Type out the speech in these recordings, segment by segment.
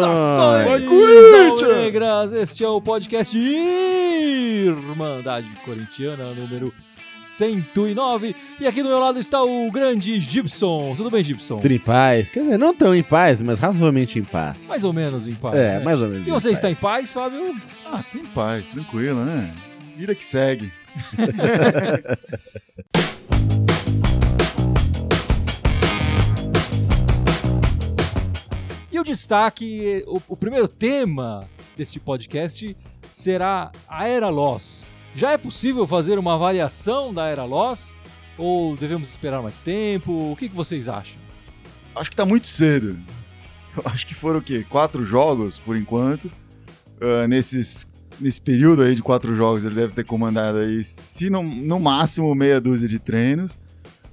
Saudações! Corinthians! Negras! Este é o podcast Irmandade Corintiana, número 109. E aqui do meu lado está o grande Gibson. Tudo bem, Gibson? Tudo em paz. Quer dizer, não tão em paz, mas razoavelmente em paz. Mais ou menos em paz. é, né? mais ou menos. E você está em paz, Fábio? Ah, tô em paz, tranquilo, né? Vida que segue. o destaque, o, o primeiro tema deste podcast será a Era Loss. Já é possível fazer uma avaliação da Era Loss? Ou devemos esperar mais tempo? O que, que vocês acham? Acho que tá muito cedo. Eu acho que foram o quê? Quatro jogos, por enquanto. Ah, nesses, nesse período aí de quatro jogos, ele deve ter comandado aí, se não, no máximo, meia dúzia de treinos.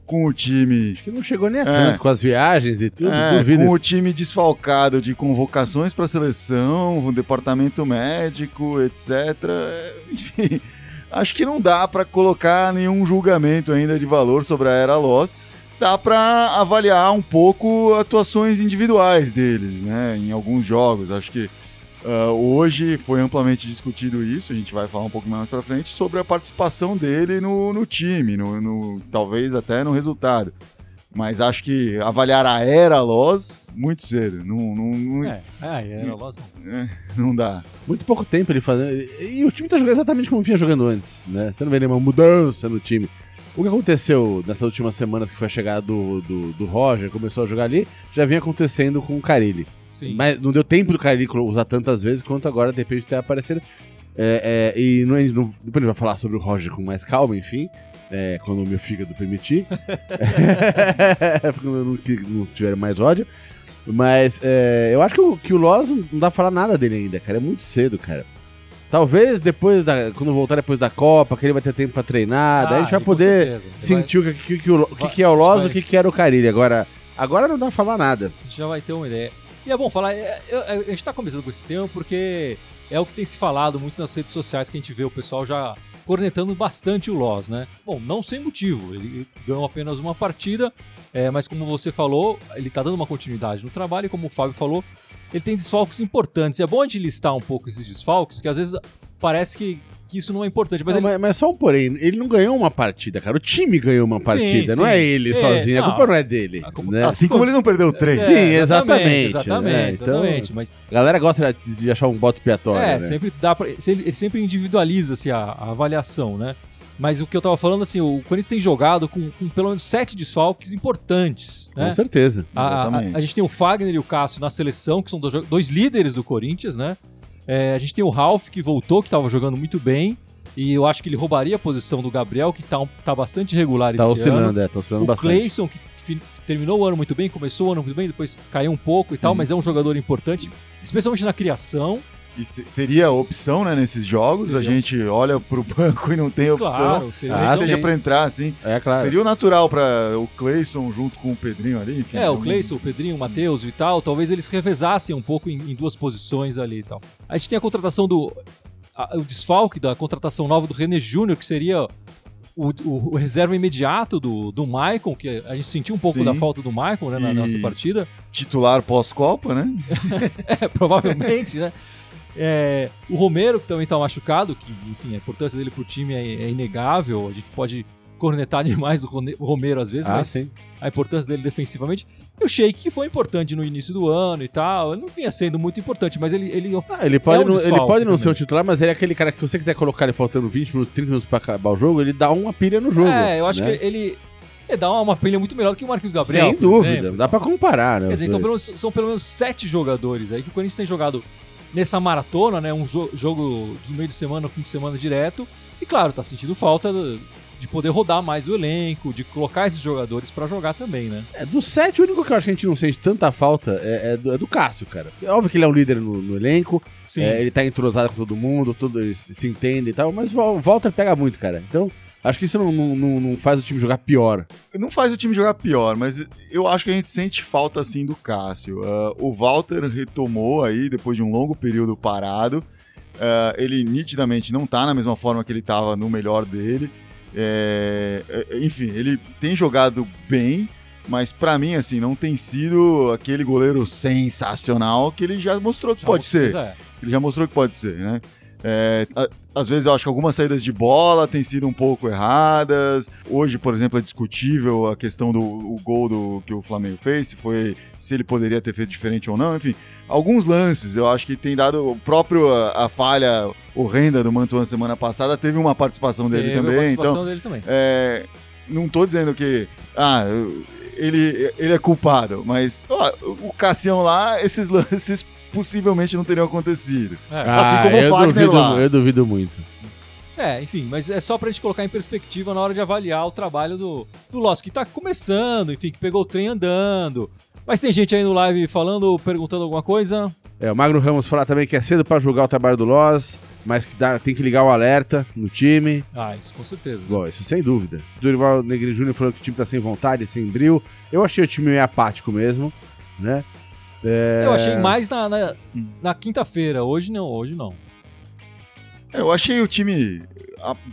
Com o time Acho que não chegou nem a É. tanto com as viagens e tudo. É, duvido. com o time desfalcado de convocações para seleção, o departamento médico, etc. Enfim, acho que não dá para colocar nenhum julgamento ainda de valor sobre a Era Loss. Dá para avaliar um pouco atuações individuais deles, né? Em alguns jogos. Acho que ah, hoje foi amplamente discutido isso. A gente vai falar um pouco mais para frente sobre a participação dele no, no time, no, no- talvez até no resultado. Mas acho que avaliar a era Loss muito cedo. Não, não, não, É, é, Era Loss. não dá. Muito pouco tempo ele fazendo. E o time tá jogando exatamente como vinha jogando antes, né? Você não vê nenhuma mudança no time. O que aconteceu nessas últimas semanas que foi a chegada do, do, do Roger, começou a jogar ali, já vinha acontecendo com o Carilli. Sim. Mas não deu tempo do Carilli usar tantas vezes quanto agora, de repente, ter aparecido. É, é, e não, é- não- depois a gente vai falar sobre o Roger com mais calma, enfim. é, quando o meu fígado permitir. quando eu não, não tiver mais ódio. Mas é, eu acho que o, que o Loz não dá pra falar nada dele ainda, cara. É muito cedo, cara. Talvez depois da. Quando voltar depois da Copa, que ele vai ter tempo pra treinar, daí a gente Ah, vai poder certeza. Sentir o que, que, que o, que que é o Loz e o que, que era o Carilli. Agora, agora não dá pra falar nada. A gente já vai ter uma ideia. E é bom falar, é, é, a gente tá começando com esse tema porque é o que tem se falado muito nas redes sociais que a gente vê o pessoal já cornetando bastante o Loss, né? Bom, não sem motivo, ele ganhou apenas uma partida, é, mas como você falou, ele tá dando uma continuidade no trabalho e como o Fábio falou, ele tem desfalques importantes. É bom a gente listar um pouco esses desfalques, que às vezes parece que, que isso não é importante, mas Não, ele mas, mas só um porém, ele não ganhou uma partida, cara. O time ganhou uma Sim, partida, não sim. é ele É, sozinho. A não. culpa não é dele. A culpa- né? Assim como ele não perdeu três. Sim, exatamente, Exatamente, né? Então- exatamente. Mas A galera gosta de, de achar um bote expiatório, É, né? sempre dá pra, se ele, sempre individualiza-se a, a avaliação, né? Mas o que eu tava falando, assim, o Corinthians tem jogado com, com pelo menos sete desfalques importantes, né? Com certeza. A, a- a gente tem o Fagner e o Cássio na seleção, que são dois, dois líderes do Corinthians, né? É, a gente tem o Ralf, que voltou, que estava jogando muito bem. E eu acho que ele roubaria a posição do Gabriel, que tá, um- tá bastante regular Tá esse ano. oscilando, é, tá oscilando O bastante. Cleison, que fi- terminou o ano muito bem, começou o ano muito bem, depois caiu um pouco e Sim. tal, mas é um jogador importante, especialmente na criação. Se- seria a opção, né, nesses jogos. A Seria. gente olha pro banco e não tem opção. Claro, seria Ah, seja pra entrar, assim. É, claro. Seria o natural pra o Cleison junto com o Pedrinho ali, enfim. É, o Cleison, o Pedrinho, o Matheus e tal, talvez eles revezassem um pouco em, em duas posições ali e tal. A gente tem a contratação do. a- o desfalque da contratação nova do René Júnior, que seria o, o- o reserva imediato do, do Maicon, que a gente sentiu um pouco Sim. da falta do Maicon né, na E- nossa partida. Titular pós-Copa, né? É, provavelmente, né? É, o Romero, que também tá machucado, que, enfim, a importância dele pro time é, é inegável. A gente pode cornetar demais o Romero às vezes, Ah, mas sim. a importância dele defensivamente. E o Sheik, que foi importante no início do ano e tal, não vinha sendo muito importante, mas ele. ele Ah, ele pode, É um não, ele pode não ser o titular, mas ele é aquele cara que se você quiser colocar ele faltando 20 minutos, 30 minutos pra acabar o jogo, ele dá uma pilha no jogo. é, eu acho né? que ele, dá uma pilha muito melhor que o Marquinhos Gabriel. Sem dúvida, exemplo. dá pra comparar, né? Quer dizer, então pelo são pelo menos sete jogadores aí que o Corinthians tem jogado nessa maratona, né? Um jo- jogo de meio de semana, fim de semana direto. E claro, tá sentindo falta de poder rodar mais o elenco, de colocar esses jogadores pra jogar também, né? É, do 7, o único que eu acho que a gente não sente tanta falta é, é do, é do Cássio, cara. É óbvio que ele é um líder no, no elenco, é, ele tá entrosado com todo mundo, todo, eles se entendem e tal, mas o Walter pega muito, cara. Então, acho que isso não, não, não- faz o time jogar pior. Não faz o time jogar pior, mas eu acho que a gente sente falta assim do Cássio. Ah, o Walter retomou aí depois de um longo período parado. Ah, ele nitidamente não tá na mesma forma que ele tava no melhor dele. É, é, enfim, ele tem jogado bem, Mas pra mim, assim, não tem sido aquele goleiro sensacional que ele já mostrou que Já pode mostrou- ser. é. Ele já mostrou que pode ser, né? É, às vezes eu acho que algumas saídas de bola têm sido um pouco erradas. Hoje, por exemplo, é discutível a questão do o gol do, que o Flamengo fez, se foi se ele poderia ter feito diferente ou não. Enfim, alguns lances eu acho que tem dado o próprio a, a falha horrenda do Mantuan semana passada teve uma participação dele Teve também. participação Então, dele também. é, não tô dizendo que ah, ele, ele é culpado, mas ó, o Cassião lá, esses lances possivelmente não teriam acontecido. É. Assim como o eu Fagner duvido, lá. Eu duvido muito. É, enfim, mas é só pra gente colocar em perspectiva na hora de avaliar o trabalho do, do Loss, que tá começando, enfim, que pegou o trem andando. Mas tem gente aí no live falando, perguntando alguma coisa. É, o Magro Ramos fala também que é cedo pra julgar o trabalho do Loz, mas que dá- tem que ligar o alerta no time. Ah, isso com certeza. Bom, isso sem dúvida. Dorival Negri Júnior falando que o time tá sem vontade, sem brilho. Eu achei o time meio apático mesmo, né? É, Eu achei mais na, na, na quinta-feira, hoje não, hoje não. Eu achei o time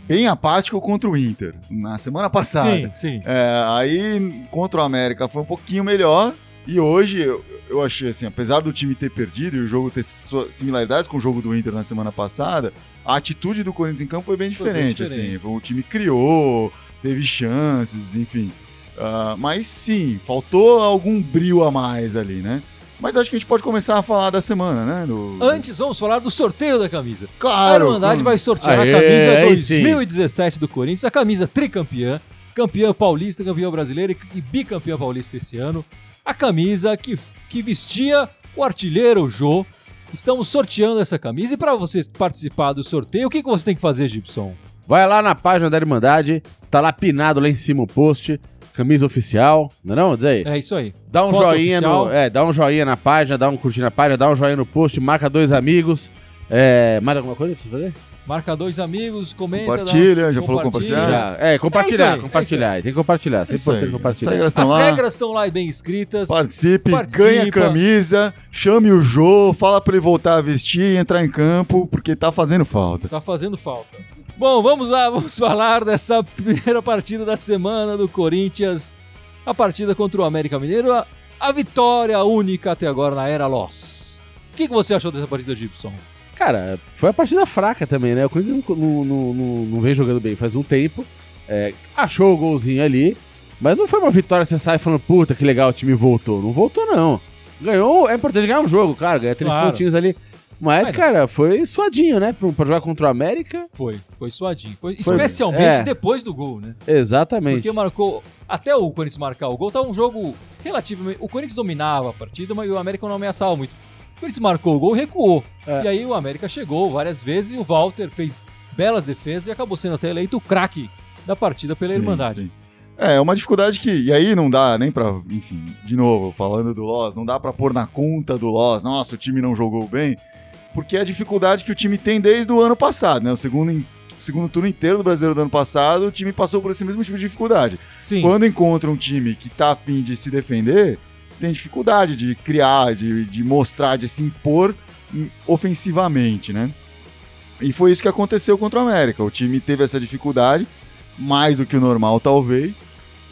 bem apático contra o Inter na semana passada. Sim, sim. É, aí contra o América foi um pouquinho melhor. E hoje eu, eu achei assim, apesar do time ter perdido e o jogo ter similaridades com o jogo do Inter na semana passada, a atitude do Corinthians em campo foi bem Foi bem diferente. diferente. assim, o time criou, teve chances, enfim. Ah, mas sim, faltou algum brilho a mais ali, né? Mas acho que a gente pode começar a falar da semana, né? Do- Antes, vamos falar do sorteio da camisa. A claro. Irmandade com- vai sortear Aê, a camisa aí sim. 2017 do Corinthians, a camisa tricampeã, campeã paulista, campeã brasileira e- e bicampeã paulista esse ano. A camisa que, que vestia o artilheiro Jô. Estamos sorteando essa camisa e para você participar do sorteio, o que, que você tem que fazer, Gibson? Vai lá na página da Irmandade, tá lá pinado lá em cima o post, camisa oficial, não é não? Diz aí. É isso aí. Dá um Foto joinha oficial. no, é, dá um joinha na página, dá um curtir na página, dá um joinha no post, marca dois amigos. É, mais alguma coisa pra você fazer? Marca dois amigos, comenta. Compartilha, dá- já falou compartilhar? Já. É, compartilhar, É isso aí, compartilhar. Tem que compartilhar, sempre Isso aí. importante As compartilhar. regras estão As lá. regras estão lá bem escritas. Participe, Participa. ganha camisa, chame o Jô, fala pra ele voltar a vestir e entrar em campo, porque tá fazendo falta. Tá fazendo falta. Bom, vamos lá, vamos falar dessa primeira partida da semana do Corinthians. A partida contra o América Mineiro, a, a vitória única até agora na era Loss. O que, que você achou dessa partida, Gibson? Cara, foi uma partida fraca também, né? O Corinthians não, não, não, não- vem jogando bem faz um tempo. É, achou o golzinho ali, mas não foi uma vitória que você sai falando, puta, que legal, o time voltou. Não voltou, não. Ganhou, é importante ganhar um jogo, claro, ganhar três Claro. pontinhos ali. Mas, Mas- cara, foi suadinho, né? Pra, pra jogar contra o América. Foi, foi suadinho. Foi, Foi- especialmente é. depois do gol, né? Exatamente. Porque marcou. Até o Corinthians marcar o gol, tá um jogo relativamente. O Corinthians dominava a partida, mas o América não ameaçava muito. O Corinthians marcou o gol e recuou. É. E aí o América chegou várias vezes e o Walter fez belas defesas e acabou sendo até eleito o craque da partida pela Sim, Irmandade. sim. É, é uma dificuldade que. E aí não dá nem pra. Enfim, de novo, falando do Loss, não dá pra pôr na conta do Loss, nossa, o time não jogou bem, porque é a dificuldade que o time tem desde o ano passado, né? O segundo, segundo turno inteiro do brasileiro do ano passado, o time passou por esse mesmo tipo de dificuldade. Sim. Quando encontra um time que tá afim de se defender, tem dificuldade de criar, de, de mostrar, de se impor ofensivamente, né? E foi isso que aconteceu contra o América. O time teve essa dificuldade, mais do que o normal, talvez.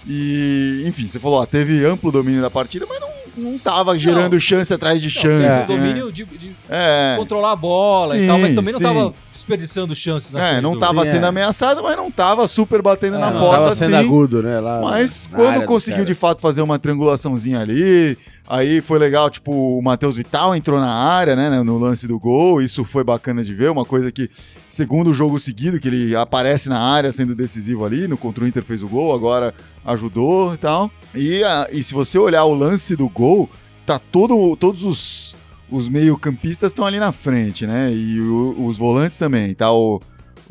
E, enfim, você falou, ó, teve amplo domínio da partida, mas não, não tava gerando chance atrás de Não, chance. esse assim, né? domínio de, de É, controlar a bola e Sim, tal, mas também não sim. tava desperdiçando chances é, não tava Sim, sendo é. ameaçado, mas não tava super batendo É, na não, porta Tava assim. sendo agudo, né? Lá Mas quando conseguiu de fato fazer uma triangulaçãozinha ali, aí foi legal, tipo, o Matheus Vital entrou na área, né, no lance do gol, isso foi bacana de ver, uma coisa que, segundo jogo seguido, que ele aparece na área sendo decisivo ali, no contra o Inter fez o gol, agora ajudou e tal. E, a- e se você olhar o lance do gol, tá todo, todos os, os meio-campistas estão ali na frente, né, e o- os volantes também, tá o...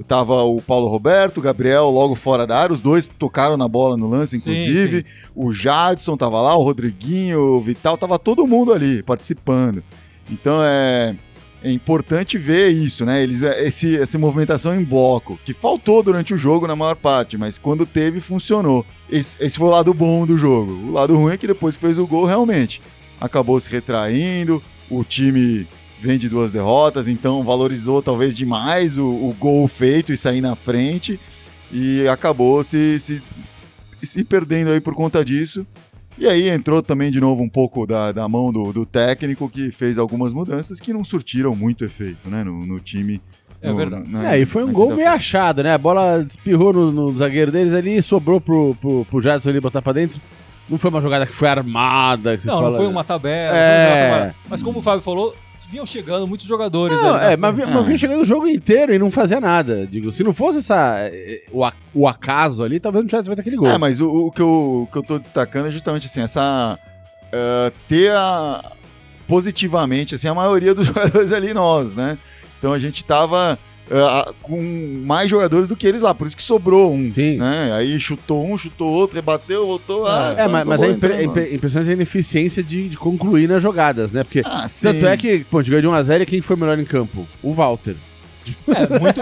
Tava o Paulo Roberto, o Gabriel logo fora da área, os dois tocaram na bola no lance, Sim, inclusive. sim. O Jadson tava lá, o Rodriguinho, o Vital, tava todo mundo ali participando. Então é, é importante ver isso, né? Eles, esse, essa movimentação em bloco, que faltou durante o jogo na maior parte, mas quando teve, funcionou. Esse, esse foi o lado bom do jogo. O lado ruim é que depois que fez o gol, realmente acabou se retraindo, o time vem de duas derrotas, então valorizou talvez demais o, o gol feito e sair na frente e acabou se, se, se perdendo aí por conta disso. E aí entrou também de novo um pouco da, da mão do, do técnico que fez algumas mudanças que não surtiram muito efeito, né, no, no time. É no- verdade. na- É, e foi um gol meio achado, né? A bola espirrou no, no zagueiro deles ali e sobrou pro, pro, pro Jadson ali botar pra dentro. Não foi uma jogada que foi armada. que Não, não foi uma tabela. É. não foi uma tabela. Mas como o Fábio falou, vinham chegando muitos jogadores. Não, é, mas, vi- mas vinha chegando o jogo inteiro e não fazia nada. Digo, se não fosse essa, eh, o, o acaso ali, talvez não tivesse feito aquele gol. É, mas o, o que eu, o que eu tô destacando é justamente assim, essa. eh, ter a, positivamente, assim, a maioria dos jogadores ali nós, né? Então a gente tava a- com mais jogadores do que eles lá, por isso que sobrou um. Sim. Né? Aí chutou um, chutou outro, rebateu, voltou. Ah, É, mas, mas é acabou impre- entrando. impressionante a ineficiência de, de concluir nas jogadas, né? Porque Ah, sim. tanto é que, pô, a gente ganhou de 1x0 e quem foi melhor em campo? O Walter. É, muito,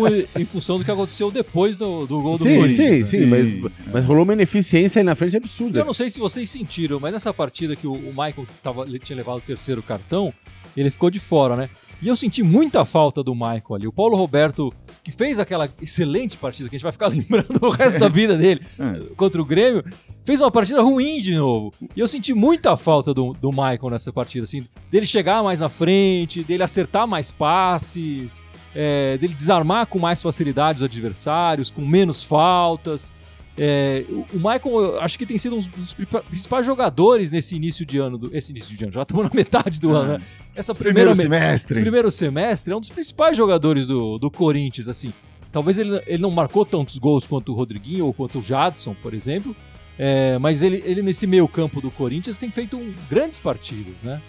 muito em função do que aconteceu depois do, do gol do sim, Corinthians. sim, né? sim, Sim. mas, mas rolou uma ineficiência aí na frente absurda. Eu não sei se vocês sentiram, mas nessa partida que o, o Michael tava, ele tinha levado o terceiro cartão, ele ficou de fora, né? E eu senti muita falta do Michael ali. O Paulo Roberto, que fez aquela excelente partida, que a gente vai ficar lembrando o resto da vida dele É. contra o Grêmio, fez uma partida ruim de novo. E eu senti muita falta do, do Michael nessa partida, assim, dele chegar mais na frente, dele acertar mais passes, é, dele desarmar com mais facilidade os adversários, com menos faltas. É, o Michael, eu acho que tem sido um dos pri- principais jogadores nesse início de ano. Do, esse início de ano, já estamos na metade do ano, né? Essa primeira Primeiro me- semestre. primeiro semestre é um dos principais jogadores do, do Corinthians, assim. Talvez ele, ele não marcou tantos gols quanto o Rodriguinho ou quanto o Jadson, por exemplo. é, mas ele, ele nesse meio campo do Corinthians tem feito um- grandes partidas, né?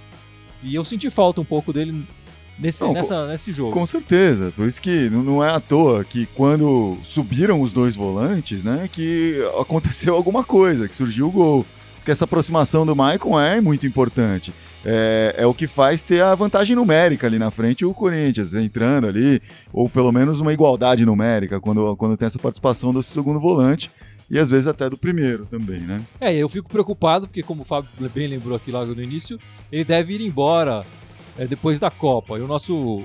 E eu senti falta um pouco dele nesse, Não, nessa, nesse jogo. Com certeza. Por isso que não- não é à toa que quando subiram os dois volantes, né, que aconteceu alguma coisa, que surgiu o gol. Porque essa aproximação do Maicon é muito importante. É, é o que faz ter a vantagem numérica ali na frente o Corinthians entrando ali, ou pelo menos uma igualdade numérica quando, quando tem essa participação do segundo volante e às vezes até do primeiro também, né? É, eu fico preocupado porque, como o Fábio bem lembrou aqui logo no início, ele deve ir embora é, depois da Copa. E o nosso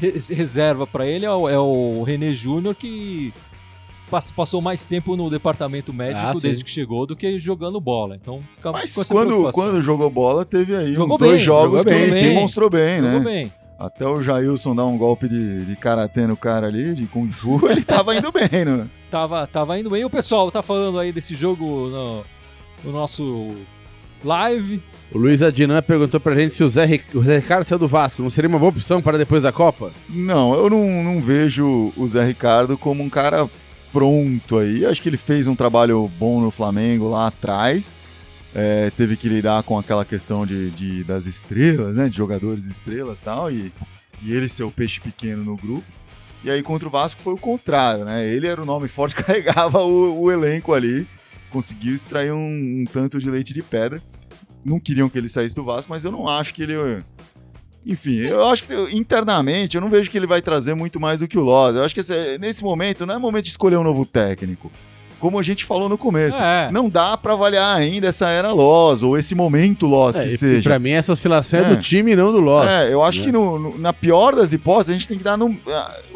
re- reserva para ele é o, é o René Júnior, que pass- passou mais tempo no departamento médico Ah, desde que chegou do que jogando bola. Então fica Mas quando, quando jogou bola, teve aí Jogou uns dois bem, jogos jogou que bem, sim. mostrou bem, né? Jogou bem. Até o Jailson dar um golpe de, de karatê no cara ali, de Kung Fu, ele tava indo bem, né? Tava, tava indo bem. E o pessoal tá falando aí desse jogo no, no nosso live. O Luiz Adinan perguntou pra gente se o Zé, o Zé Ricardo saiu do Vasco. Não seria uma boa opção para depois da Copa? Não, eu não, não vejo o Zé Ricardo como um cara pronto aí. Acho que ele fez um trabalho bom no Flamengo lá atrás. É, teve que lidar com aquela questão de, de- das estrelas, né? De jogadores estrelas e tal. E, e ele ser o peixe pequeno no grupo. E aí contra o Vasco foi o contrário, né? Ele era o nome forte, carregava o, o elenco ali. Conseguiu extrair um, um tanto de leite de pedra. Não queriam que ele saísse do Vasco, mas eu não acho que ele enfim, eu acho que internamente eu não vejo que ele vai trazer muito mais do que o Loz. Eu acho que esse- nesse momento não é momento de escolher um novo técnico. Como a gente falou no começo, É. não dá pra avaliar ainda essa era Loz ou esse momento Loz É, que seja. pra mim, essa oscilação é, É. do time e não do Loss. É, eu acho né? que no- no- na pior das hipóteses a gente tem que dar no-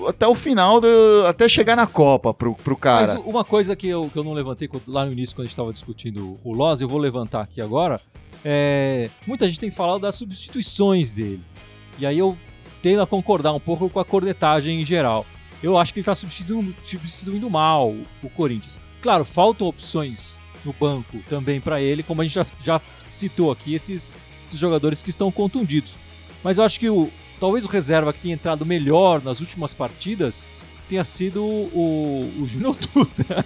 até o final, do- até chegar na Copa pro, pro cara. Mas uma coisa que eu, que eu não levantei lá no início, quando a gente estava discutindo o Loz, eu vou levantar aqui agora. É, muita gente tem falado das substituições dele. E aí eu tendo a concordar um pouco com a cornetagem em geral. Eu acho que ele está substituindo, substituindo mal o Corinthians. Claro, faltam opções no banco também para ele, como a gente já, já citou aqui, esses, esses jogadores que estão contundidos. Mas eu acho que o, talvez o reserva que tenha entrado melhor nas últimas partidas tenha sido o, o Júnior Dutra.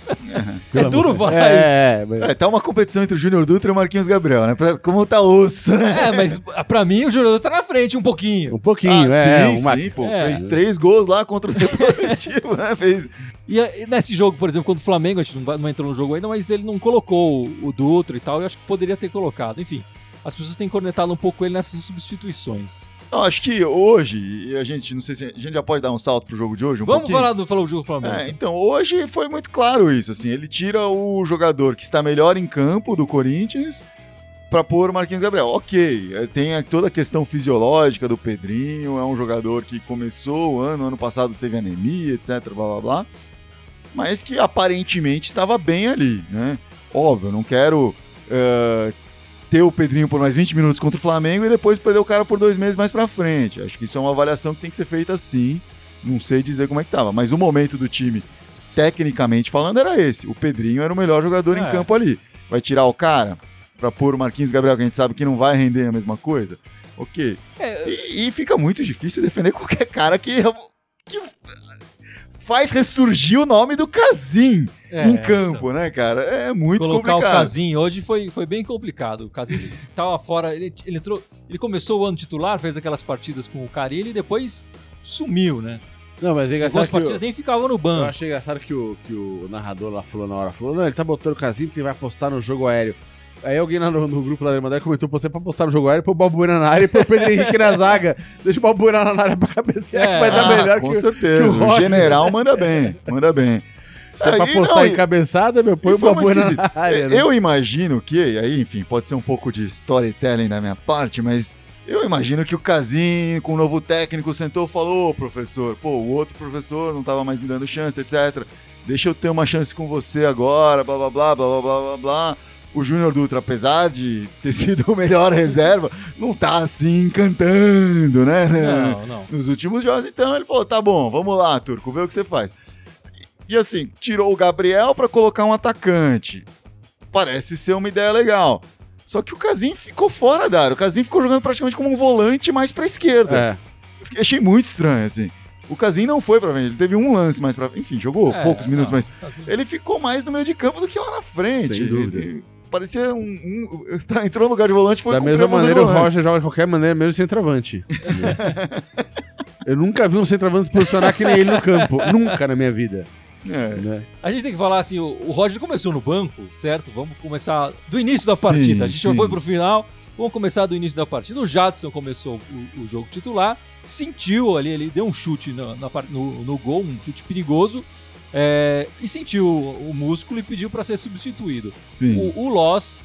Pelo é duro amor- falar É, mas- É, tá uma competição entre o Júnior Dutra e o Marquinhos Gabriel, né? Pra- Como tá osso, né? É, mas pra mim o Júnior Dutra tá na frente um pouquinho. um pouquinho, Ah, é. sim, uma- sim, pô. É. Fez três gols lá contra o Deportivo, né? Fez. E, e nesse jogo, por exemplo, quando o Flamengo, a gente não, vai- não entrou no jogo ainda, mas ele não colocou o, o Dutra e tal, eu acho que poderia ter colocado. Enfim, as pessoas têm cornetado um pouco ele nessas substituições. Não, acho que hoje, e a gente, não sei se a gente já pode dar um salto pro jogo de hoje, um Vamos pouquinho? falar do jogo Flamengo. É, então, hoje foi muito claro isso, assim, ele tira o jogador que está melhor em campo do Corinthians para pôr o Marquinhos Gabriel. Ok, é, tem toda a questão fisiológica do Pedrinho, é um jogador que começou o ano, ano passado teve anemia, etc, blá blá blá, mas que aparentemente estava bem ali, né? Óbvio, não quero eh, ter o Pedrinho por mais 20 minutos contra o Flamengo e depois perder o cara por dois meses mais pra frente. Acho que isso é uma avaliação que tem que ser feita assim. Não sei dizer como é que tava, mas o momento do time, tecnicamente falando, era esse. O Pedrinho era o melhor jogador em É. campo ali. Vai tirar o cara pra pôr o Marquinhos Gabriel, que a gente sabe que não vai render a mesma coisa? Ok. É, E, e fica muito difícil defender qualquer cara que, que faz ressurgir o nome do Casim é, em campo, né, cara? É muito Colocar complicado. o Casim hoje foi, foi bem complicado. O Casim tava fora, ele, ele entrou, ele começou o ano titular, fez aquelas partidas com o Carilli e depois sumiu, né? Não, mas é engraçado Algumas o- partidas nem ficavam no Eu banco. achei engraçado que o, que o narrador lá falou na hora, falou, não, ele tá botando o casinho porque ele vai apostar no jogo aéreo. Aí alguém lá no, no grupo lá da Irmandade comentou pra você pra postar no jogo aéreo, pôr o Balbuena na área e pôr o Pedro Henrique na zaga. Deixa o Balbuena na área pra cabecear, é, que vai ah, dar é, melhor com que, certeza. Que o, Rock, o general manda bem, manda bem. Se é pra postar em cabeçada, meu, põe o Balbuena na área. É, né? Eu imagino que, aí, enfim, pode ser um pouco de storytelling da minha parte, mas eu imagino que o Casim, com o novo técnico, sentou e falou, oh, professor, pô, o outro professor não tava mais me dando chance, etc. Deixa eu ter uma chance com você agora, blá blá blá blá blá blá blá o Júnior Dutra, apesar de ter sido o melhor reserva, não tá assim encantando, né? Não, não. nos últimos jogos. Então ele falou: tá bom, vamos lá, Turco, vê o que você faz. E, assim, tirou o Gabriel pra colocar um atacante. Parece ser uma ideia legal. Só que o Casim ficou fora da área. O Casim ficou jogando praticamente como um volante mais pra esquerda. É. Achei muito estranho, assim. O Casim não foi pra frente, ele teve um lance mais pra Enfim, jogou É, poucos minutos, não, mas Casim- ele ficou mais no meio de campo do que lá na frente. Sem dúvida. Ele- parecia um. um- tá, entrou no lugar de volante foi Da mesma maneira, o. Roger joga de qualquer maneira, mesmo centroavante. Eu nunca vi um centroavante se posicionar que nem ele no campo. Nunca na minha vida. É. né? A gente tem que falar assim, o, o Roger começou no banco, certo? Vamos começar do início da Sim, partida. A gente sim. foi pro final, vamos começar do início da partida. O Jadson começou o, o jogo titular, sentiu ali, ele deu um chute na, no, no gol, um chute perigoso, é, e sentiu o, músculo e pediu para ser substituído. Sim. O, o Loss,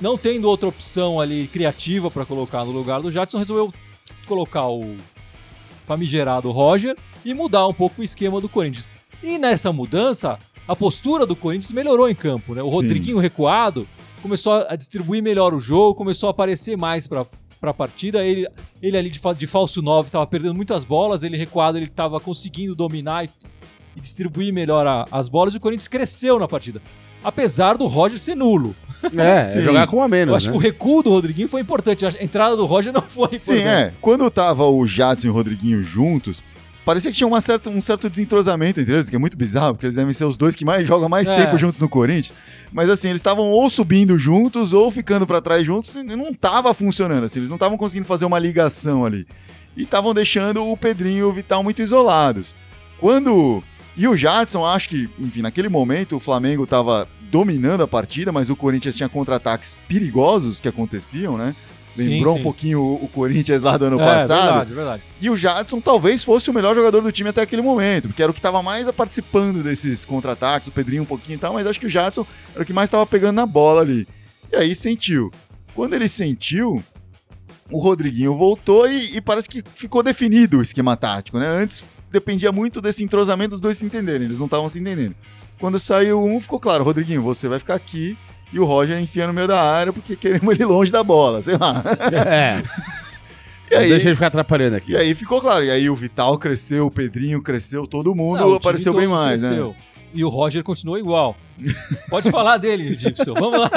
não tendo outra opção ali criativa para colocar no lugar do Jadson, resolveu colocar o famigerado Roger e mudar um pouco o esquema do Corinthians. E nessa mudança, a postura do Corinthians melhorou em campo, né? O Sim. Rodriguinho recuado começou a distribuir melhor o jogo, começou a aparecer mais para para a partida. Ele, ele ali de, de falso 9 estava perdendo muitas bolas, ele recuado, ele estava conseguindo dominar e, e distribuir melhor a- as bolas e o Corinthians cresceu na partida. Apesar do Roger ser nulo. É, é Sim. jogar com um a Eu menos, acho né? que o recuo do Rodriguinho foi importante. A entrada do Roger não foi importante. Sim, é. Quando tava o Jadson e o Rodriguinho juntos, parecia que tinha uma certa, um certo desentrosamento entre eles, que é muito bizarro, porque eles devem ser os dois que mais jogam mais É. tempo juntos no Corinthians. Mas assim, eles estavam ou subindo juntos ou ficando pra trás juntos, e não tava funcionando assim, eles não estavam conseguindo fazer uma ligação ali. E estavam deixando o Pedrinho e o Vital muito isolados. Quando e o Jadson, acho que, enfim, naquele momento o Flamengo tava dominando a partida, mas o Corinthians tinha contra-ataques perigosos que aconteciam, né? Sim, Lembrou sim. um pouquinho o o Corinthians lá do ano é, passado. verdade, verdade. E o Jadson talvez fosse o melhor jogador do time até aquele momento, porque era o que estava mais participando desses contra-ataques, o Pedrinho um pouquinho e tal, mas acho que o Jadson era o que mais estava pegando na bola ali. E aí sentiu. Quando ele sentiu, o Rodriguinho voltou e, e parece que ficou definido o esquema tático, né? Antes dependia muito desse entrosamento dos dois se entenderem, eles não estavam se entendendo. Quando saiu um, ficou claro, Rodriguinho, você vai ficar aqui e o Roger enfia no meio da área porque queremos ele longe da bola, sei lá. É. E aí, Deixa ele ficar atrapalhando aqui. e aí ficou claro. E aí o Vital cresceu, o Pedrinho cresceu, todo mundo Não, apareceu bem mais, cresceu. né? E o Roger continuou igual. Pode falar dele, Gibson. Vamos lá.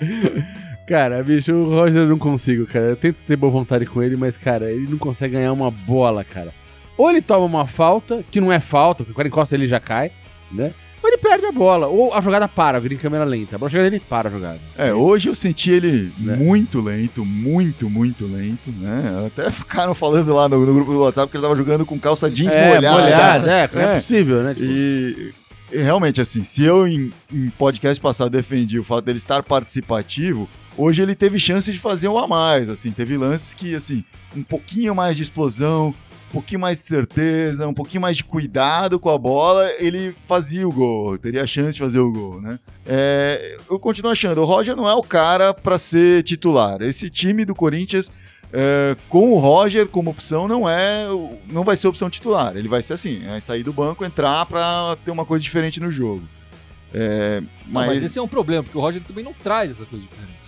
Cara, bicho, o Roger eu não consigo, cara. Eu tento ter boa vontade com ele, mas, cara, ele não consegue ganhar uma bola, cara. Ou ele toma uma falta, que não é falta, porque o cara encosta ele já cai, né? Ou ele perde a bola. Ou a jogada para, vira em câmera lenta. A bola chega nele e para a jogada. É, hoje eu senti ele Né? muito lento, muito, muito lento, né? Até ficaram falando lá no, no grupo do WhatsApp que ele tava jogando com calça jeans é, molhada. molhada, é, não é É. possível, né? Tipo, E, e realmente, assim, se eu em, em podcast passado defendi o fato dele estar participativo, hoje ele teve chance de fazer um a mais, assim, teve lances que, assim, um pouquinho mais de explosão, um pouquinho mais de certeza, um pouquinho mais de cuidado com a bola, ele fazia o gol, teria a chance de fazer o gol, né? É, eu continuo achando, o Roger não é o cara para ser titular. Esse time do Corinthians, é, com o Roger como opção, não é, não vai ser opção titular. Ele vai ser assim, vai sair do banco, entrar para ter uma coisa diferente no jogo. É, Não, mas, mas esse é um problema, porque o Roger também não traz essa coisa diferente.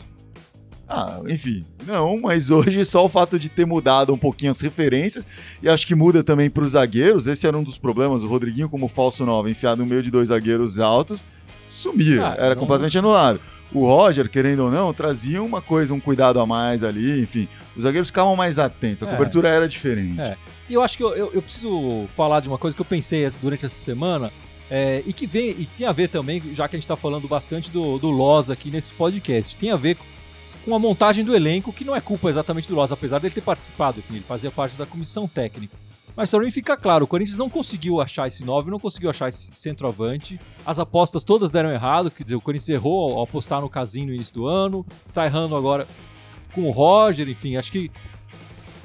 Ah, enfim, não, mas hoje só o fato de ter mudado um pouquinho as referências, e acho que muda também para os zagueiros, esse era um dos problemas, o Rodriguinho como falso 9, enfiado no meio de dois zagueiros altos, sumia, Ah, era não- completamente anulado. O Roger, querendo ou não, trazia uma coisa, um cuidado a mais ali, enfim, os zagueiros ficavam mais atentos, a É. cobertura era diferente. É. E eu acho que eu, eu- eu preciso falar de uma coisa que eu pensei durante essa semana é, e que vem e tem a ver também, já que a gente está falando bastante do, do Loz aqui nesse podcast, tem a ver com a montagem do elenco, que não é culpa exatamente do Loz, apesar dele ter participado, enfim, ele fazia parte da comissão técnica. Mas para mim fica claro, o Corinthians não conseguiu achar esse 9, não conseguiu achar esse centroavante. As apostas todas deram errado, quer dizer, o Corinthians errou ao, apostar no Casim no início do ano, tá errando agora com o Roger, enfim, acho que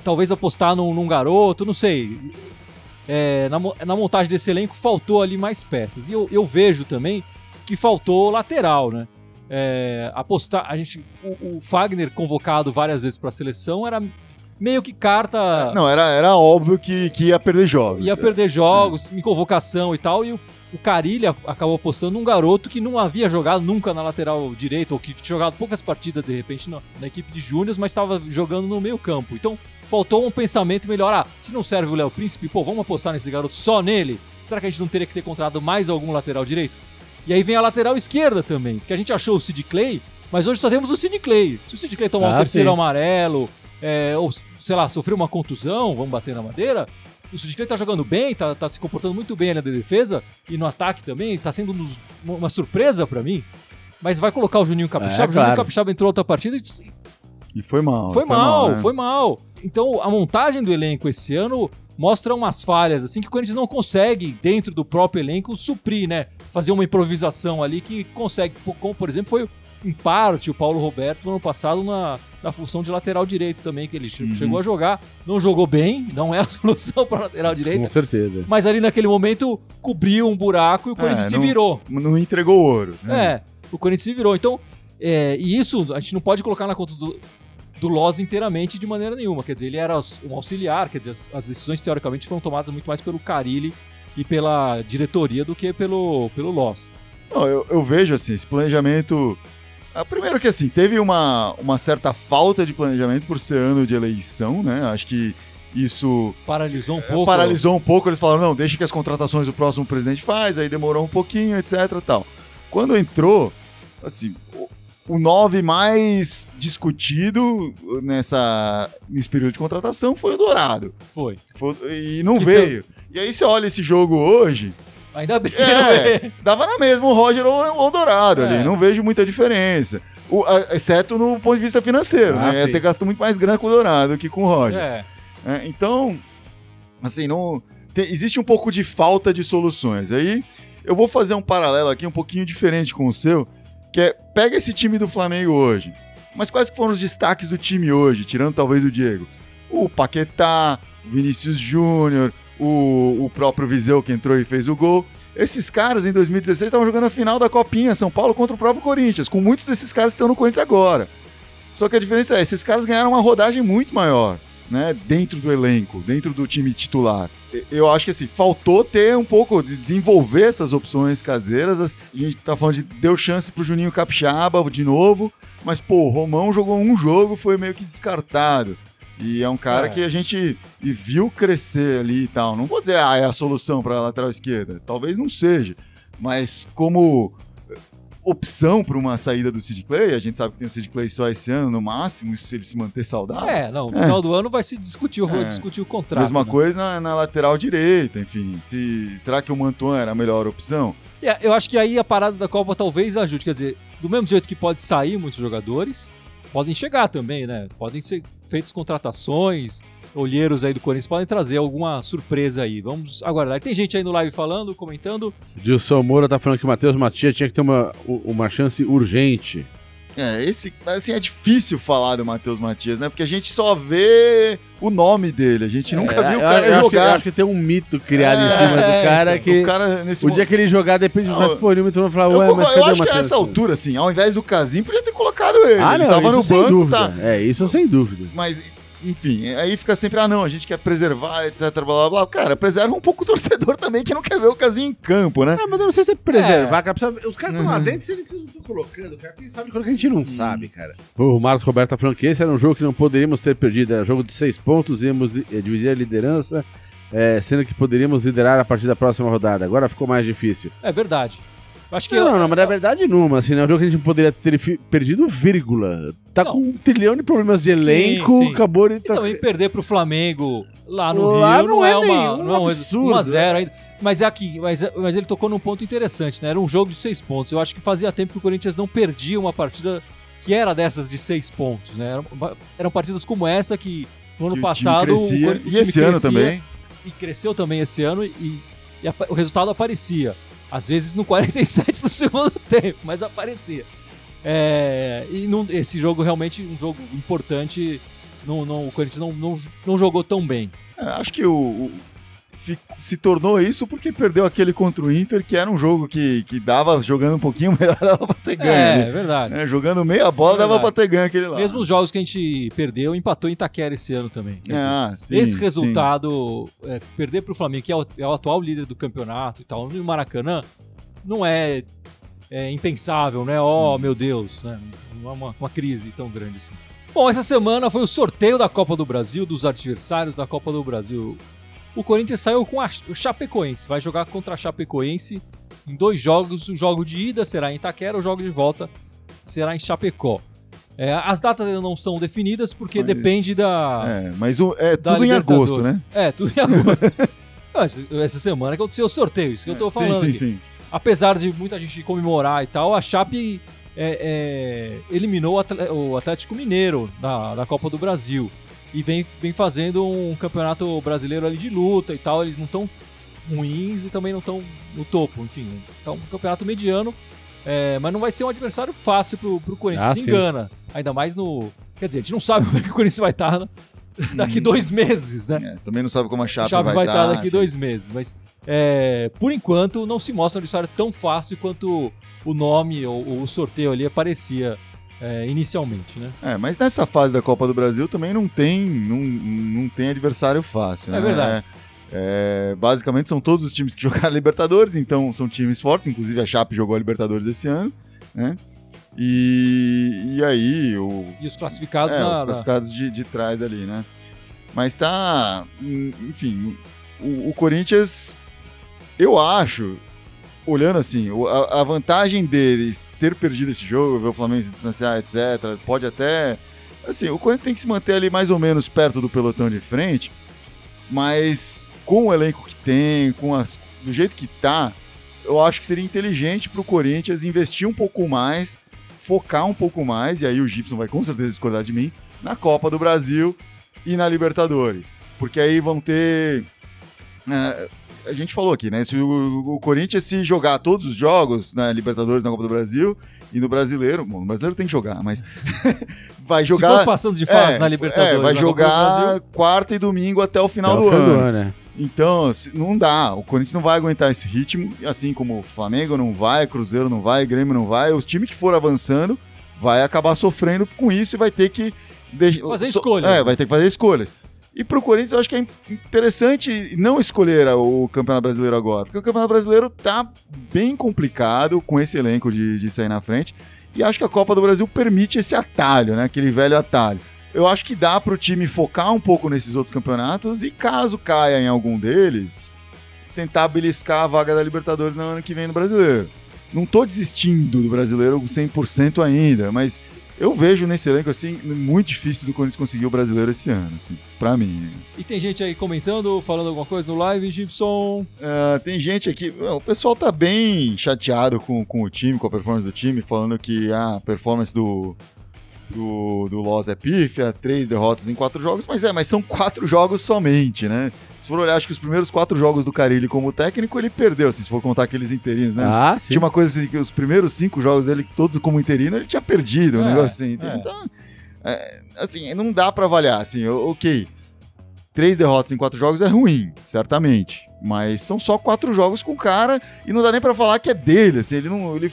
talvez apostar num, num garoto, não sei. É, na, na montagem desse elenco faltou ali mais peças. E eu, eu vejo também que faltou lateral, né? É, apostar, a gente, o, o Fagner convocado várias vezes para a seleção era meio que carta Não, era, era óbvio que, que ia perder jogos. ia perder jogos, em convocação e tal, e o, o Carilha acabou apostando num garoto que não havia jogado nunca na lateral direita, ou que tinha jogado poucas partidas, de repente, na, na equipe de júniors, mas estava jogando no meio campo. Então, faltou um pensamento melhor. Ah, se não serve o Léo Príncipe, pô, vamos apostar nesse garoto só nele? Será que a gente não teria que ter contratado mais algum lateral direito? E aí vem a lateral esquerda também, porque a gente achou o Sid Clay, mas hoje só temos o Sid Clay. Se o Sid Clay tomar um Ah, terceiro sim. amarelo, é, ou sei lá, sofreu uma contusão, vamos bater na madeira, o Sid Clay tá jogando bem, tá, tá se comportando muito bem ali na defesa e no ataque também, tá sendo um uma surpresa pra mim. Mas vai colocar o Juninho Capixaba. É, o Juninho claro. Capixaba entrou outra partida e E foi mal. foi, mal, né? foi mal. Então a montagem do elenco esse ano mostra umas falhas assim que o Corinthians não consegue dentro do próprio elenco suprir, né? Fazer uma improvisação ali que consegue, como por exemplo foi em parte o Paulo Roberto no ano passado na, na função de lateral direito também que ele Uhum. chegou a jogar, não jogou bem, não é a solução para lateral direita. Com certeza. Mas ali naquele momento cobriu um buraco e o Corinthians se não- virou. Não entregou ouro. Né? É, o Corinthians se virou. Então, é, e isso a gente não pode colocar na conta do, do Loz inteiramente de maneira nenhuma. Quer dizer, ele era um auxiliar, quer dizer, as, as decisões teoricamente foram tomadas muito mais pelo Carilli e pela diretoria do que pelo, pelo Loz. Não, eu, eu vejo assim, esse planejamento. Ah, primeiro que assim, teve uma, uma certa falta de planejamento por ser ano de eleição, né? Acho que isso Paralisou um é, pouco. paralisou um pouco. Eles falaram, não, deixa que as contratações o próximo presidente faz, aí demorou um pouquinho, etc tal. Quando entrou, assim, o, o nove mais discutido nessa, nesse período de contratação foi o Dourado. Foi. Foi- e não Que veio. E aí você olha esse jogo hoje, Ainda bem. É, dava na mesma o Roger ou o Dourado É. ali, não vejo muita diferença. O- a- exceto no ponto de vista financeiro, Ah, né? Ia sim. ter gasto muito mais grana com o Dourado que com o Roger. É. É, então, assim, não. tem- existe um pouco de falta de soluções. Aí eu vou fazer um paralelo aqui um pouquinho diferente com o seu, que é pega esse time do Flamengo hoje. Mas quais foram os destaques do time hoje, tirando talvez o Diego? O Paquetá, o Vinícius Júnior, o, o próprio Viseu que entrou e fez o gol. Esses caras em 2016 estavam jogando a final da Copinha São Paulo contra o próprio Corinthians, com muitos desses caras que estão no Corinthians agora. Só que a diferença é, esses caras ganharam uma rodagem muito maior, né? Dentro do elenco, dentro do time titular. Eu acho que assim, faltou ter um pouco de desenvolver essas opções caseiras. As- A gente tá falando de deu chance pro Juninho Capixaba de novo, mas pô, o Romão jogou um jogo, foi meio que descartado. E é um cara É. que a gente viu crescer ali e tal. Não vou dizer, ah, é a solução para a lateral esquerda. Talvez não seja. Mas como opção para uma saída do Sid Clay, a gente sabe que tem o Sid Clay só esse ano, no máximo, se ele se manter saudável. É, não, no final do ano vai se discutir, É. discutir o contrato. Mesma né? coisa na, na lateral direita, enfim. Se, será que o Mantuan era a melhor opção? É, eu acho que aí a parada da Copa talvez ajude. Quer dizer, do mesmo jeito que pode sair muitos jogadores, podem chegar também, né? Podem ser feitas contratações, olheiros aí do Corinthians podem trazer alguma surpresa aí. Vamos aguardar. Tem gente aí no live falando, comentando. Dilson Moura tá falando que o Matheus Matias tinha que ter uma, uma chance urgente. É, esse, assim, é difícil falar do Matheus Matias, né? Porque a gente só vê o nome dele, a gente nunca É, viu o eu- cara eu acho que- eu jogar. acho que tem um mito criado em É, cima do cara então, que. O cara, nesse O dia que ele jogar, depende do pô, ele vai falar, Eu, ué, concordo, mas eu acho que a Matheus? essa altura, assim, ao invés do Casim, podia ter colocado ele. Ah, ele não, tava isso no sem banco, dúvida. tá? É, isso sem dúvida. Mas enfim, aí fica sempre, ah não, a gente quer preservar, etc, blá blá blá. Cara, preserva um pouco o torcedor também que não quer ver o casinho em campo, né? Ah, mas eu não sei se é preservar, cara. precisa- Os caras estão lá dentro, se eles não estão colocando, cara, quem sabe quando que a gente não sabe, cara. O Marcos Roberto tá falando que esse era um jogo que não poderíamos ter perdido. Era jogo de seis pontos, íamos eh, dividir a liderança, eh, sendo que poderíamos liderar a partir da próxima rodada. Agora ficou mais difícil. É verdade. Eu Acho que Não, não, não, mas na verdade numa, assim, é um jogo que a gente poderia ter perdido vírgula. Tá Não. com um trilhão de problemas de Sim, elenco, sim. acabou de... E também perder pro Flamengo lá no Lá Rio não não, é é, uma, nenhum não é um absurdo, 1x0 ainda. Mas é aqui, mas, mas ele tocou num ponto interessante, né? Era um jogo de seis pontos. Eu acho que fazia tempo que o Corinthians não perdia uma partida que era dessas de seis pontos, né? Eram, eram partidas como essa que no ano Que o passado crescia, o e esse ano crescia também. E cresceu também esse ano e, e apa- o resultado aparecia. Às vezes no 47 do segundo tempo, mas aparecia. É, e esse jogo realmente um jogo importante. Não, não, o Corinthians não, não, não jogou tão bem. É, acho que o, se tornou isso porque perdeu aquele contra o Inter, que era um jogo que, que dava, jogando um pouquinho melhor, dava pra ter ganho. É, ali. é verdade. É, jogando meia bola, É dava pra ter ganho aquele lá. Mesmo os jogos que a gente perdeu, empatou em Itaquera esse ano também. Quer dizer, Ah, sim, esse resultado, é, perder pro Flamengo, que é o, é o atual líder do campeonato e tal, no Maracanã, não é, é impensável, né? Oh, meu Deus, né? Não é uma, uma crise tão grande assim. Bom, essa semana foi o sorteio da Copa do Brasil, dos adversários da Copa do Brasil. O Corinthians saiu com a o Chapecoense, vai jogar contra a Chapecoense em dois jogos. O jogo de ida será em Itaquera, o jogo de volta será em Chapecó. É, as datas ainda não são definidas porque Mas- depende da, É, mas o- é tudo em agosto, né? é, tudo em agosto. Não, essa, essa semana que aconteceu o sorteio, isso que eu tô É, falando. Sim, sim, aqui. sim. Apesar de muita gente comemorar e tal, a Chape é, é, eliminou o Atlético Mineiro da, da Copa do Brasil. E vem, vem fazendo um campeonato brasileiro ali de luta e tal. Eles não estão ruins e também não estão no topo. Enfim, tá um campeonato mediano. é, mas não vai ser um adversário fácil pro, pro Corinthians. Ah, Se sim. engana. Ainda mais no. Quer dizer, a gente não sabe como é que o Corinthians vai estar né? daqui dois meses, né? É, também não sabe como a A Chape, chave vai estar tá, daqui enfim. dois meses. Mas é, por enquanto não se mostra uma história tão fácil quanto o nome ou, ou o sorteio ali aparecia é, inicialmente, né? É, mas nessa fase da Copa do Brasil também não tem, não, não tem adversário fácil, né? É verdade. É, é, basicamente são todos os times que jogaram Libertadores, então são times fortes, inclusive a Chape jogou a Libertadores esse ano, né? E, e aí, o, E os classificados é, na, os na- classificados de, de trás ali, né? Mas tá. hum, Enfim, o, o Corinthians, eu acho, olhando assim, o- a, a vantagem deles ter perdido esse jogo, ver o Flamengo se distanciar, etc., pode até. Assim, o Corinthians tem que se manter ali mais ou menos perto do pelotão de frente, mas com o elenco que tem, com as, do jeito que tá, eu acho que seria inteligente pro Corinthians investir um pouco mais, focar um pouco mais, e aí o Gibson vai com certeza discordar de mim, na Copa do Brasil e na Libertadores. Porque aí vão ter. é, a gente falou aqui, né? Se o, o Corinthians se jogar todos os jogos na Libertadores, na Copa do Brasil e no Brasileiro, bom, no Brasileiro tem que jogar, mas vai Se jogar. for passando de fase é, na Libertadores, é, vai na Copa do jogar Brasil, quarta e domingo até o final Até do o ano. ano, né? Então, se- não dá. O Corinthians não vai aguentar esse ritmo, assim como o Flamengo não vai, Cruzeiro não vai, Grêmio não vai. Os times que for avançando vai acabar sofrendo com isso e vai ter que Fazer so- escolhas, É, né? vai ter que fazer escolhas. E pro Corinthians eu acho que é in- interessante não escolher o Campeonato Brasileiro agora, porque o Campeonato Brasileiro tá bem complicado com esse elenco de, de sair na frente. E acho que a Copa do Brasil permite esse atalho, né? Aquele velho atalho. Eu acho que dá pro time focar um pouco nesses outros campeonatos e caso caia em algum deles, tentar beliscar a vaga da Libertadores no ano que vem no Brasileiro. Não tô desistindo do Brasileiro 100% ainda, mas eu vejo nesse elenco assim muito difícil do Corinthians conseguir o Brasileiro esse ano, assim, para mim. E tem gente aí comentando, falando alguma coisa no live, Gibson. Ah, tem gente aqui, o pessoal tá bem chateado com, com o time, com a performance do time, falando que a performance do do, do Loss é pífia, três derrotas em quatro jogos, mas é, mas são quatro jogos somente, né? Se for olhar, acho que os primeiros quatro jogos do Carilli como técnico, ele perdeu, assim, se for contar aqueles interinos, né? Ah, sim. Tinha uma coisa assim, que os primeiros cinco jogos dele, todos como interino, ele tinha perdido, um É, negócio assim. é. Então, é, assim, não dá pra avaliar, assim, o- ok. Três derrotas em quatro jogos é ruim, certamente. Mas são só quatro jogos com o cara e não dá nem pra falar que é dele, assim, ele não. Ele,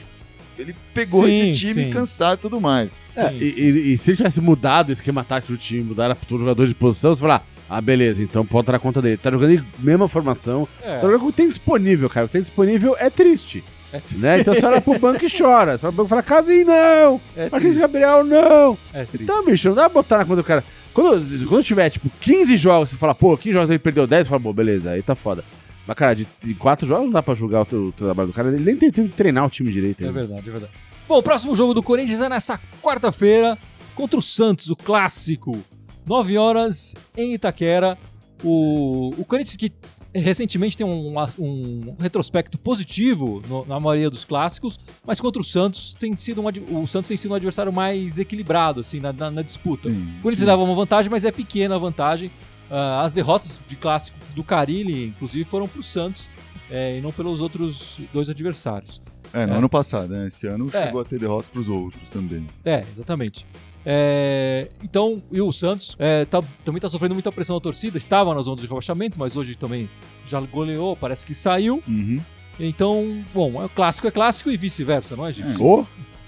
ele pegou Sim, esse time sim. cansado e tudo mais. É, Sim, e, sim. e- e se ele tivesse mudado o esquema tático do time, mudar para o jogador de posição, você fala, ah, beleza, então pode dar conta dele. Tá jogando em mesma formação, É, tá jogando com o que tem disponível, cara. O que tem disponível é triste. é, Né? Então você olha pro banco e chora. Você olha pro banco e fala, Casim, não! é Marquinhos Gabriel, não! é. Então, bicho, não dá pra botar na conta do cara. Quando, quando tiver, tipo, 15 jogos, você fala, pô, 15 jogos ele perdeu 10, você fala, pô, beleza, aí tá foda. Mas, cara, de, de 4 jogos não dá pra julgar o, trabalho do cara. Ele nem tem tempo de treinar o time direito. É ainda. verdade, é verdade. Bom, o próximo jogo do Corinthians é nessa quarta-feira contra o Santos, o clássico. 9 horas em Itaquera. O, o Corinthians que recentemente tem um, um retrospecto positivo no- na maioria dos clássicos, mas contra o Santos tem sido um, o Santos tem sido um adversário mais equilibrado assim na, na- na disputa. Sim. O Corinthians leva uma vantagem, mas é pequena a vantagem. Ah, as derrotas de clássico do Carilli, inclusive, foram para o Santos eh, e não pelos outros dois adversários. É, no É. ano passado, né? Esse ano É. chegou a ter derrotas pros outros também. É, exatamente. É, então, e o Santos é, tá- também está sofrendo muita pressão da torcida. Estava na zona de rebaixamento, mas hoje também já goleou, parece que saiu. Uhum. Então, bom, é clássico é clássico e vice-versa, não é, gente? Ô,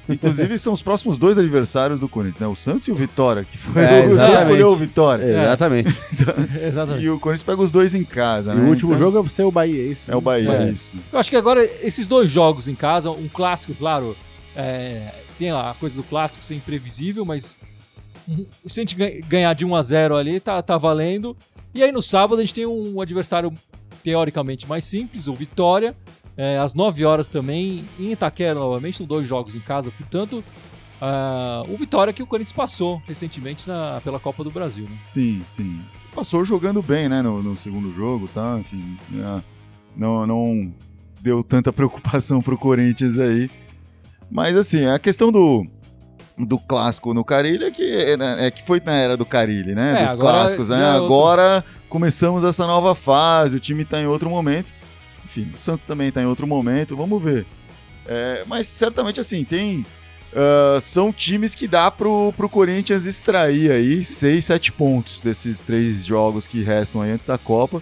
Inclusive, são os próximos dois adversários do Corinthians, né? O Santos e o Vitória, que foi É, o Santos escolheu o Vitória. exatamente. Exatamente. E o Corinthians pega os dois em casa, E né? o último Então, jogo é ser o Bahia, é isso? é o Bahia, É. isso. Eu acho que agora esses dois jogos em casa, um clássico, claro, é, tem a coisa do clássico ser imprevisível, mas se a gente gan- ganhar de 1 a 0 ali, tá, tá valendo. E aí no sábado a gente tem um adversário teoricamente mais simples, o Vitória, é, às 9 horas também, em Itaquera novamente, são dois jogos em casa, portanto, ah, o Vitória que o Corinthians passou recentemente na, pela Copa do Brasil. Né? Sim, sim. Passou jogando bem, né, no, no segundo jogo, tá? Enfim, né, não, não deu tanta preocupação pro Corinthians aí. Mas, assim, a questão do, do clássico no Carilli é que, é, né, é que foi na era do Carilli, né? É, dos agora clássicos, né? é outro- Agora começamos essa nova fase, o time tá em outro momento. Enfim, o Santos também tá em outro momento, vamos ver. É, mas certamente, assim, tem... ah, são times que dá pro, pro Corinthians extrair aí 6, 7 pontos desses três jogos que restam aí antes da Copa.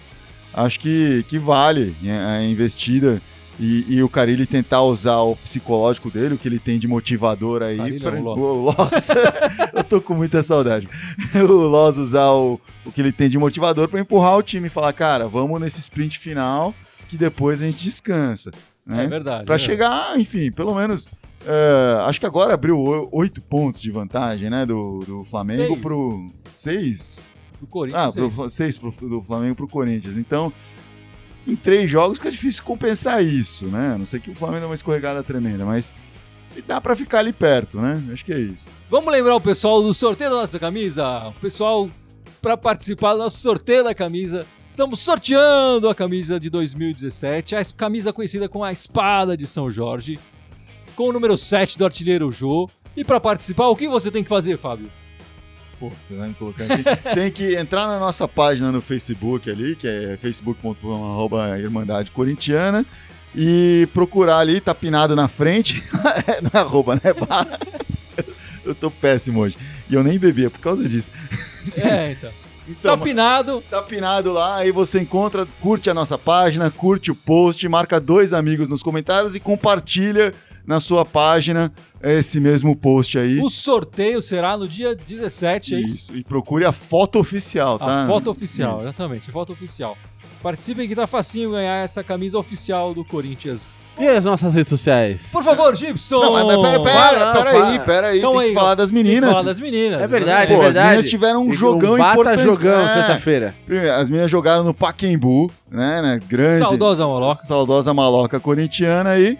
Acho que, que vale né, a investida e, e o Carilli tentar usar o psicológico dele, o que ele tem de motivador aí. Pra- ou o Loss. Eu tô com muita saudade. O Loss usar o, o que ele tem de motivador para empurrar o time e falar, cara, vamos nesse sprint final que depois a gente descansa. Né? É verdade. Para é. chegar, enfim, pelo menos. é, acho que agora abriu oito pontos de vantagem, né? Do, do Flamengo Seis. pro. Seis? Do Corinthians. Ah, pro, Fla- seis pro, do Flamengo pro Corinthians. Então, em três jogos fica difícil compensar isso, né? A não sei que o Flamengo dá uma escorregada tremenda, mas dá para ficar ali perto, né? Acho que é isso. Vamos lembrar o pessoal do sorteio da nossa camisa? O pessoal, para participar do nosso sorteio da camisa, estamos sorteando a camisa de 2017, a camisa conhecida como a Espada de São Jorge, com o número 7 do artilheiro Jô. E para participar, o que você tem que fazer, Fábio? Pô, você vai me colocar aqui. Tem que entrar na nossa página no Facebook ali, que é facebook.com.br Irmandade Corintiana, e procurar ali, tá pinado na frente. não é arroba, né? Eu tô péssimo hoje. E eu nem bebia por causa disso. É, então. Então, tá pinado. Tá pinado lá, aí você encontra, curte a nossa página, curte o post, marca dois amigos nos comentários e compartilha na sua página esse mesmo post aí. O sorteio será no dia 17, é isso? Isso, e procure a foto oficial, tá? A foto oficial, Isso. exatamente, a foto oficial. Participem que tá facinho ganhar essa camisa oficial do Corinthians. E as nossas redes sociais? Por favor, Gibson! Não, mas, pera, pera, Fala, pera, aí, pera aí, Calma tem aí, que falar das Tem que meninas. falar das meninas. É verdade, Pô, é as verdade. meninas tiveram um jogão um importante. jogão É. sexta-feira. Primeiro, As meninas jogaram no Paquembu, né, né grande, Saudosa Maloca. saudosa maloca corintiana aí,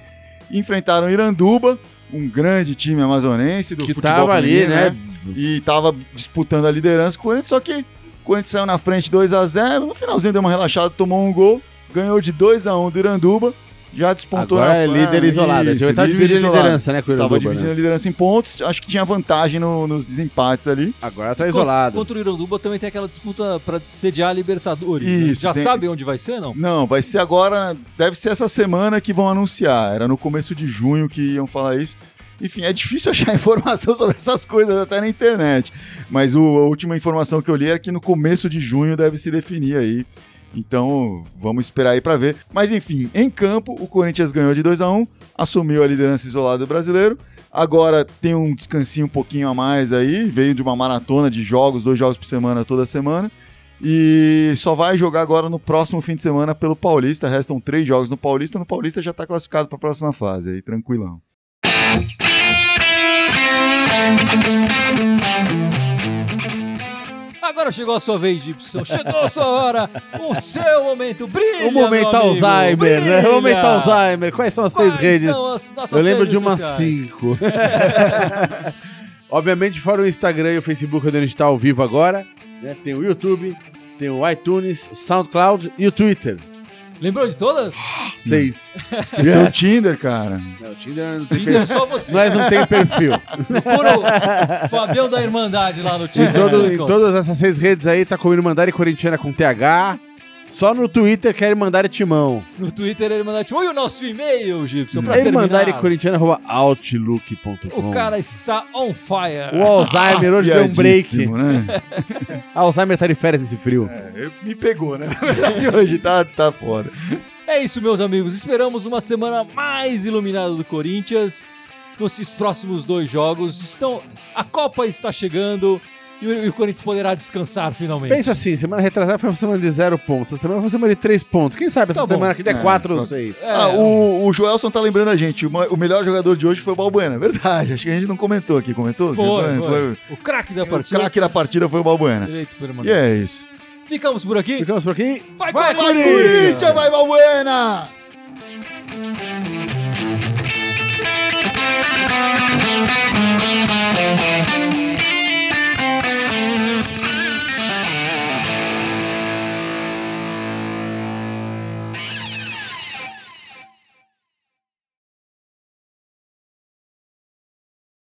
enfrentaram Iranduba, um grande time amazonense do Que futebol tava ali, feminino, né? E tava disputando a liderança com o Corinthians, só que o Corinthians saiu na frente 2 a 0 no finalzinho deu uma relaxada, tomou um gol, ganhou de 2 a 1 do Iranduba, já despontou Agora na é líder Ah, isolado. isso, Ele tá líder dividindo a isolado. liderança, né, Tava Iranduba, dividindo né? a liderança em pontos, acho que tinha vantagem no- nos desempates ali. Agora tá isolado. Contra o Iranduba também tem aquela disputa pra sediar a Libertadores. né? Isso, Já tem- sabe onde vai ser, não? Não, vai ser agora, deve ser essa semana que vão anunciar. Era no começo de junho que iam falar isso. Enfim, é difícil achar informação sobre essas coisas até na internet. Mas o- a última informação que eu li era que no começo de junho deve se definir aí. Então, vamos esperar aí para ver. Mas enfim, em campo, o Corinthians ganhou de 2 a 1 assumiu a liderança isolada do brasileiro. Agora tem um descansinho um pouquinho a mais aí, veio de uma maratona de jogos, dois jogos por semana toda semana. E só vai jogar agora no próximo fim de semana pelo Paulista. Restam três jogos no Paulista. No Paulista já está classificado para a próxima fase, aí tranquilão. Agora chegou a sua vez, Gibson. Chegou a sua hora. O seu momento. Brilha, O momento meu amigo, Alzheimer, né? brilha. O momento Alzheimer. Quais são as Quais seis redes? são as nossas Eu lembro redes de umas sociais? cinco. Obviamente, fora o Instagram e o Facebook, onde a gente está ao vivo agora. né? Tem o YouTube, tem o iTunes, o SoundCloud e o Twitter. Lembrou de todas? Seis. Esqueceu o Tinder, cara. Não, o Tinder não tem Tinder é só você. Nós não tem perfil. Procura o Fabião da Irmandade lá no Em, Tinder. todo- Você em encontra. todas essas seis redes aí, tá com Irmandade Corintiana com TH. Só no Twitter que é Irmandade Timão. No Twitter ele manda tipo, e o nosso e-mail, Gibson, pra Irmandade terminar. Corintiana, arroba outlook.com. O cara está on fire. O Alzheimer hoje deu um break. Né? Alzheimer tá de férias nesse frio. É, me pegou, né? Na verdade, hoje tá, tá foda. É isso, meus amigos. Esperamos uma semana mais iluminada do Corinthians. Nesses próximos dois jogos. Estão... A Copa está chegando e o, e o Corinthians poderá descansar finalmente. Pensa assim, semana retrasada foi uma semana de zero pontos. Essa semana foi uma semana de três pontos. Quem sabe essa Tá semana aqui der É, quatro ou seis. É, Ah, o, o Joelson tá lembrando a gente, o, o melhor jogador de hoje foi o Balbuena. Verdade, acho que a gente não comentou aqui. Comentou? Foi, Foi- foi. O craque da O partida. craque da partida foi o Balbuena. E é isso. Ficamos por aqui. Ficamos por aqui. Vai, Vai, Corinthians! Vai Balbuena! Thank